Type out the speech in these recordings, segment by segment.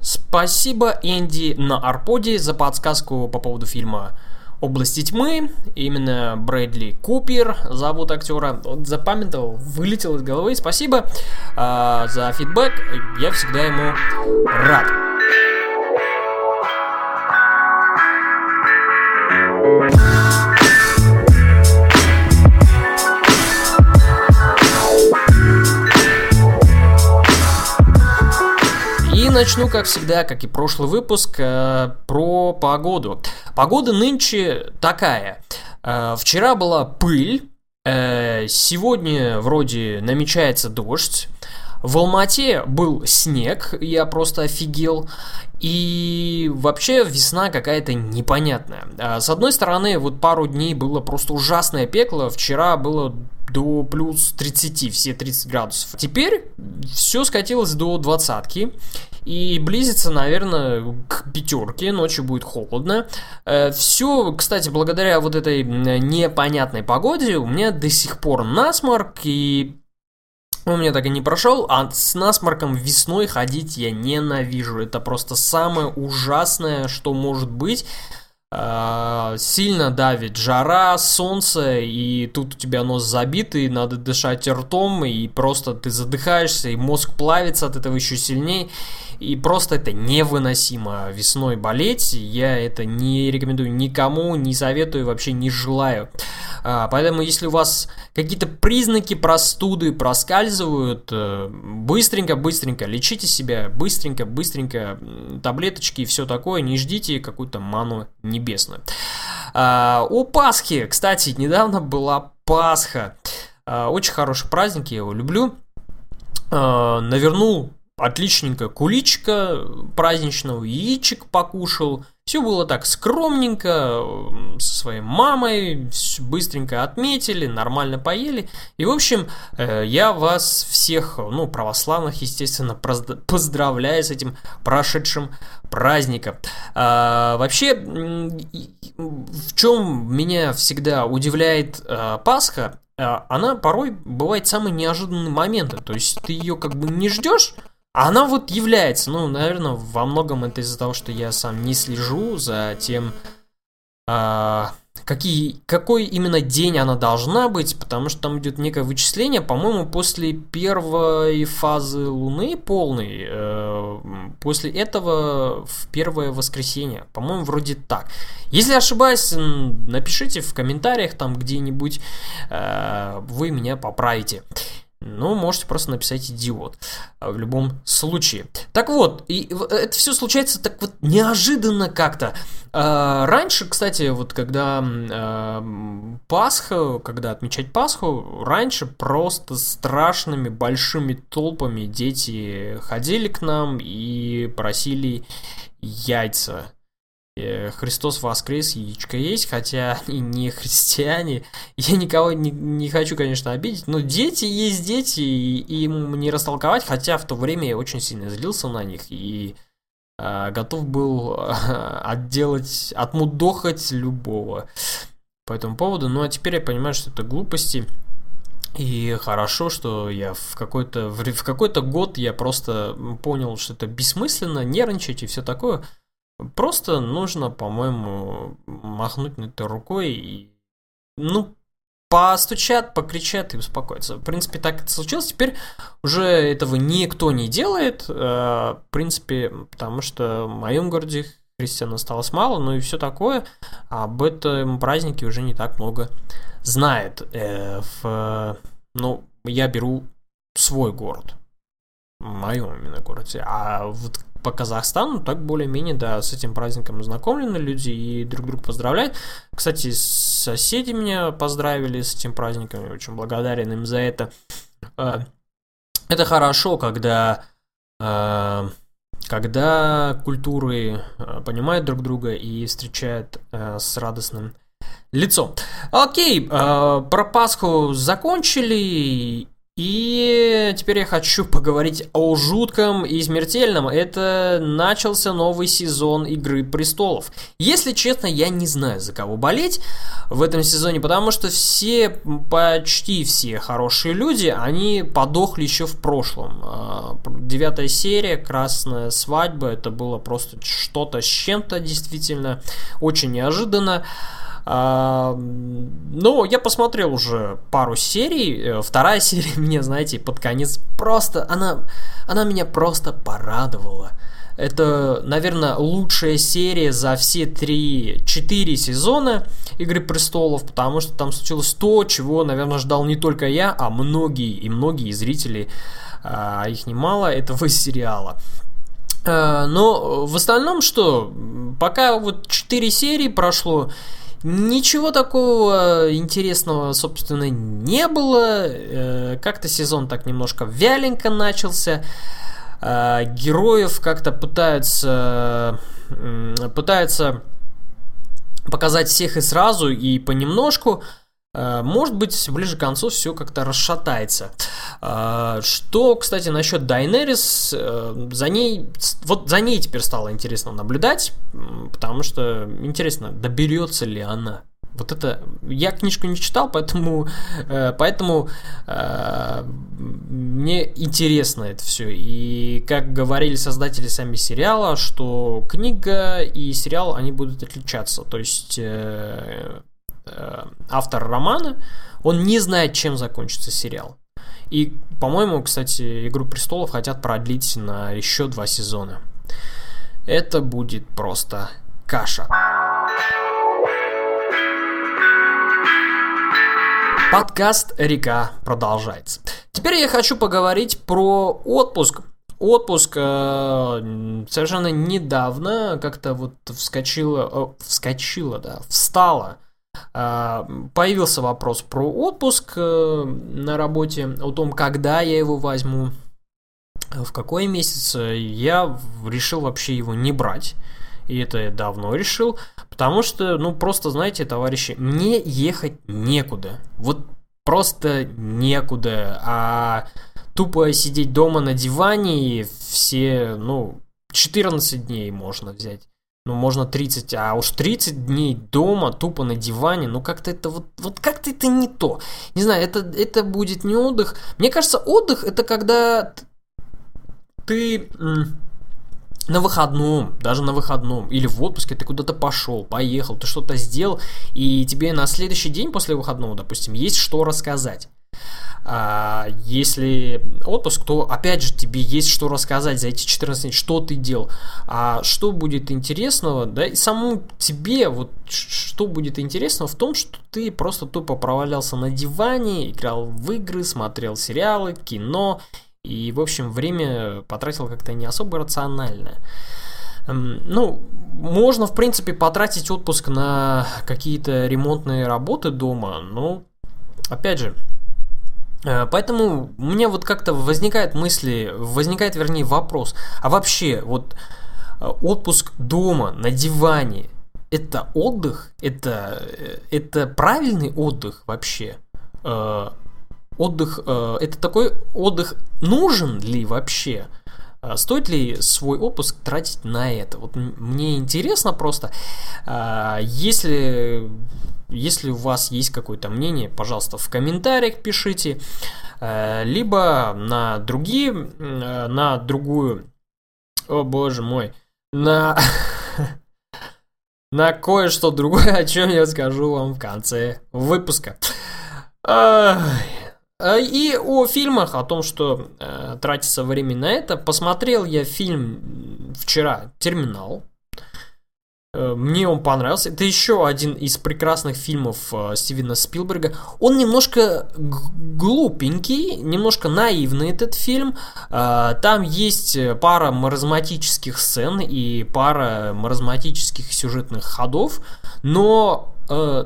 Спасибо Энди на Арподе за подсказку по поводу фильма «Области тьмы». Именно Брэдли Купер зовут актера. Вот запамятовал, вылетел из головы. Спасибо э, за фидбэк. Я всегда ему рад. Начну, как всегда, как и прошлый выпуск, э, про погоду. Погода нынче такая. Э, вчера была пыль, э, сегодня вроде намечается дождь. В Алмате был снег, я просто офигел. И вообще весна какая-то непонятная. А, с одной стороны, вот пару дней было просто ужасное пекло. Вчера было до плюс 30, все 30 градусов. Теперь все скатилось до двадцатки. И близится, наверное, к пятерке, ночью будет холодно. Э, все, кстати, благодаря вот этой непонятной погоде у меня до сих пор насморк, и он у меня так и не прошел, а с насморком весной ходить я ненавижу. Это просто самое ужасное, что может быть. А, сильно давит жара, солнце, и тут у тебя нос забитый, надо дышать ртом, и просто ты задыхаешься, и мозг плавится от этого еще сильнее. И просто это невыносимо весной болеть. Я это не рекомендую никому, не советую, вообще не желаю. А, поэтому, если у вас какие-то признаки простуды проскальзывают, э, быстренько, быстренько лечите себя, быстренько, быстренько таблеточки и все такое, не ждите какую-то ману небесную. А, у Пасхи, кстати, недавно была Пасха. А, очень хороший праздник, я его люблю. Навернул отличненько куличка праздничного, яичек покушал. Все было так скромненько, со своей мамой, быстренько отметили, нормально поели. И, в общем, э, я вас всех, ну, православных, естественно, поздравляю с этим прошедшим праздником. А, вообще, в чем меня всегда удивляет а, Пасха, а, она порой бывает самый неожиданный момент. То есть ты ее как бы не ждешь, а она вот является, ну, наверное, во многом это из-за того, что я сам не слежу за тем, а, какие, какой именно день она должна быть, потому что там идет некое вычисление, по-моему, после первой фазы Луны полной, э, после этого в первое воскресенье, по-моему, вроде так. Если ошибаюсь, напишите в комментариях там где-нибудь, э, вы меня поправите. Ну, можете просто написать идиот в любом случае. Так вот, и это все случается так вот неожиданно как-то. А, раньше, кстати, вот когда а, Пасха, когда отмечать Пасху, раньше просто страшными большими толпами дети ходили к нам и просили яйца Христос воскрес, яичко есть, хотя они не христиане. Я никого не, не хочу, конечно, обидеть, но дети есть дети, и им не растолковать, хотя в то время я очень сильно злился на них и э, готов был э, отделать, отмудохать любого по этому поводу. Ну а теперь я понимаю, что это глупости. И хорошо, что я в какой-то в какой-то год я просто понял, что это бессмысленно нервничать и все такое. Просто нужно, по-моему, махнуть на это рукой и, ну, постучат, покричат и успокоиться. В принципе, так это случилось. Теперь уже этого никто не делает, э, в принципе, потому что в моем городе христиан осталось мало, ну и все такое. Об этом празднике уже не так много знает. Э, ну, я беру свой город. Моем именно городе. А вот по Казахстану, так более-менее, да, с этим праздником ознакомлены люди и друг друга поздравляют. Кстати, соседи меня поздравили с этим праздником, я очень благодарен им за это. А, это хорошо, когда, а, когда культуры а, понимают друг друга и встречают с радостным лицом. Окей, про Пасху закончили, И теперь я хочу поговорить о жутком и смертельном. Это начался новый сезон Игры Престолов. Если честно, я не знаю, за кого болеть в этом сезоне, потому что все, почти все хорошие люди, они подохли еще в прошлом. А, девятая серия, Красная свадьба, это было просто что-то с чем-то, действительно, очень неожиданно. А, ну, я посмотрел уже пару серий. Э, вторая серия мне, знаете, под конец просто... Она, она меня просто порадовала. Это, наверное, лучшая серия за все три, четыре сезона Игры Престолов, потому что там случилось то, чего, наверное, ждал не только я, а многие и многие зрители, а их немало, этого сериала. А, но в остальном что, пока вот четыре серии прошло, Ничего такого интересного, собственно, не было. Э, как-то сезон так немножко вяленько начался. Э, героев как-то пытаются пытаются показать всех и сразу, и понемножку. Э, может быть, ближе к концу все как-то расшатается. Что, кстати, насчет Дайнерис, за ней, вот за ней теперь стало интересно наблюдать, потому что интересно, доберется ли она. Вот это я книжку не читал, поэтому, э, поэтому э, мне интересно это все. И как говорили создатели сами сериала, что книга и сериал они будут отличаться. То есть э, автор романа он не знает, чем закончится сериал. И, по-моему, кстати, Игру престолов хотят продлить на еще два сезона. Это будет просто каша. Подкаст «Река» продолжается. Теперь я хочу поговорить про отпуск. Отпуск э, совершенно недавно как-то вот вскочила, э, вскочила, да, встала. Э, появился вопрос про отпуск э, на работе, о том, когда я его возьму, в какой месяц. Я решил вообще его не брать и это я давно решил, потому что, ну, просто, знаете, товарищи, мне ехать некуда, вот просто некуда, а тупо сидеть дома на диване и все, ну, 14 дней можно взять. Ну, можно 30, а уж 30 дней дома, тупо на диване, ну, как-то это вот, вот как-то это не то. Не знаю, это, это будет не отдых. Мне кажется, отдых это когда ты на выходном, даже на выходном, или в отпуске ты куда-то пошел, поехал, ты что-то сделал, и тебе на следующий день после выходного, допустим, есть что рассказать. А если отпуск, то опять же тебе есть что рассказать за эти 14 дней, что ты делал, а что будет интересного, да, и самому тебе, вот что будет интересного в том, что ты просто тупо провалялся на диване, играл в игры, смотрел сериалы, кино и, в общем, время потратил как-то не особо рационально. Ну, можно, в принципе, потратить отпуск на какие-то ремонтные работы дома, но, опять же, Поэтому у меня вот как-то возникает мысли, возникает, вернее, вопрос, а вообще, вот э, отпуск дома, на диване, это отдых? Это, э, это правильный отдых вообще? отдых, э, это такой отдых нужен ли вообще? Э, стоит ли свой отпуск тратить на это? Вот мне интересно просто, э, если, если у вас есть какое-то мнение, пожалуйста, в комментариях пишите, либо на другие, на другую, о боже мой, на на кое-что другое, о чем я скажу вам в конце выпуска. Ай. Э, и о фильмах, о том, что э, тратится время на это, посмотрел я фильм вчера «Терминал». Э, мне он понравился. Это еще один из прекрасных фильмов э, Стивена Спилберга. Он немножко глупенький, немножко наивный этот фильм. Э, там есть пара маразматических сцен и пара маразматических сюжетных ходов, но э,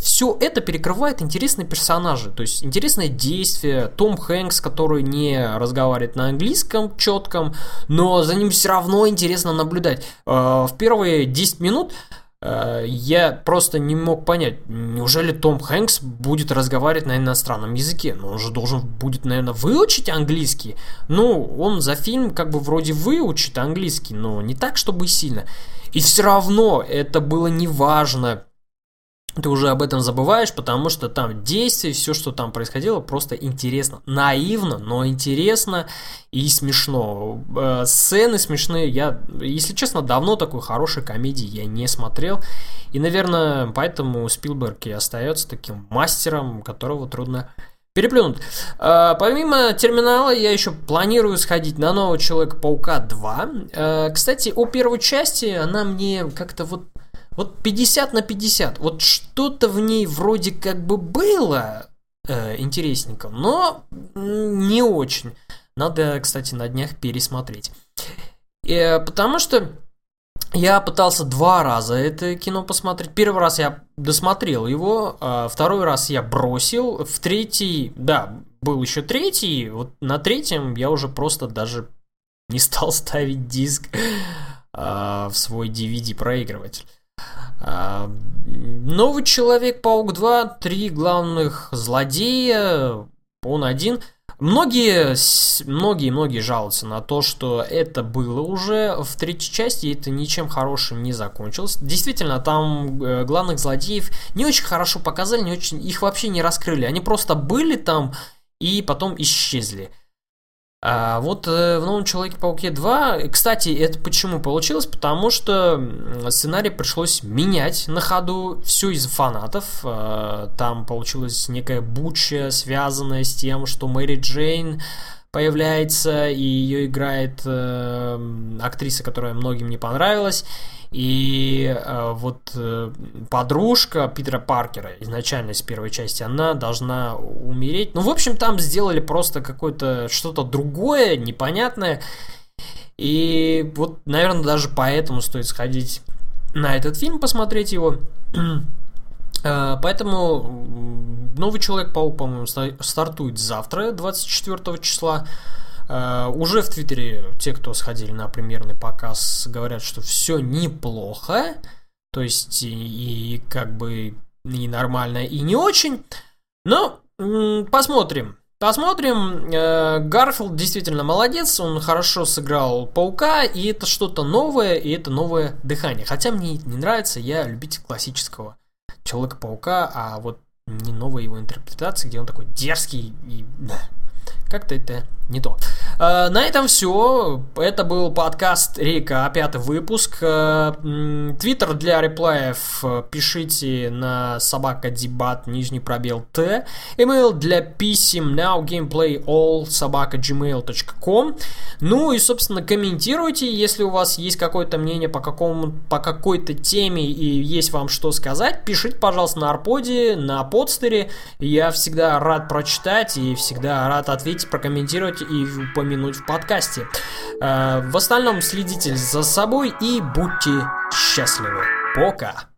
все это перекрывает интересные персонажи, то есть интересное действие, Том Хэнкс, который не разговаривает на английском четком, но за ним все равно интересно наблюдать. Э, в первые 10 минут Э, я просто не мог понять, неужели Том Хэнкс будет разговаривать на иностранном языке? Ну, он же должен будет, наверное, выучить английский. Ну, он за фильм как бы вроде выучит английский, но не так, чтобы сильно. И все равно это было неважно ты уже об этом забываешь, потому что там действие, все, что там происходило, просто интересно. Наивно, но интересно и смешно. Э, сцены смешные. Я, если честно, давно такой хорошей комедии я не смотрел. И, наверное, поэтому Спилберг и остается таким мастером, которого трудно переплюнуть. Э, помимо терминала, я еще планирую сходить на нового Человека-паука 2. Э, кстати, о первой части она мне как-то вот вот 50 на 50. Вот что-то в ней вроде как бы было э, интересненько, но не очень. Надо, кстати, на днях пересмотреть. Э, потому что я пытался два раза это кино посмотреть. Первый раз я досмотрел его, а второй раз я бросил. В третий, да, был еще третий. Вот на третьем я уже просто даже не стал ставить диск а, в свой DVD-проигрыватель. А, новый Человек-паук 2, три главных злодея, он один. Многие, многие, многие жалуются на то, что это было уже в третьей части, и это ничем хорошим не закончилось. Действительно, там э, главных злодеев не очень хорошо показали, не очень, их вообще не раскрыли. Они просто были там и потом исчезли. А вот э, в новом Человеке-пауке 2, кстати, это почему получилось? Потому что сценарий пришлось менять на ходу, все из фанатов. Э, там получилась некая буча, связанная с тем, что Мэри Джейн появляется, и ее играет э, актриса, которая многим не понравилась. И э, вот э, подружка Питера Паркера, изначально из первой части, она должна умереть. Ну, в общем, там сделали просто какое-то что-то другое, непонятное. И вот, наверное, даже поэтому стоит сходить на этот фильм, посмотреть его. Э, поэтому новый Человек-паук, по-моему, стартует завтра, 24 числа. Uh, уже в Твиттере те, кто сходили на премьерный показ, говорят, что все неплохо. То есть и, и как бы и нормально, и не очень. Но посмотрим. Посмотрим. Э, Гарфилд действительно молодец, он хорошо сыграл паука, и это что-то новое, и это новое дыхание. Хотя мне не нравится, я любитель классического Человека-паука, а вот не новой его интерпретации, где он такой дерзкий и как-то это не то. Э, на этом все. Это был подкаст Рейка, пятый выпуск. Э, твиттер для реплаев пишите на собака дебат нижний пробел т. Email для писем now gameplay all собака gmail.com. Ну и, собственно, комментируйте, если у вас есть какое-то мнение по, какому, по какой-то теме и есть вам что сказать, пишите, пожалуйста, на Арподе, на подстере. Я всегда рад прочитать и всегда рад ответить, прокомментировать и упомянуть в подкасте. Э, в остальном следите за собой и будьте счастливы. Пока!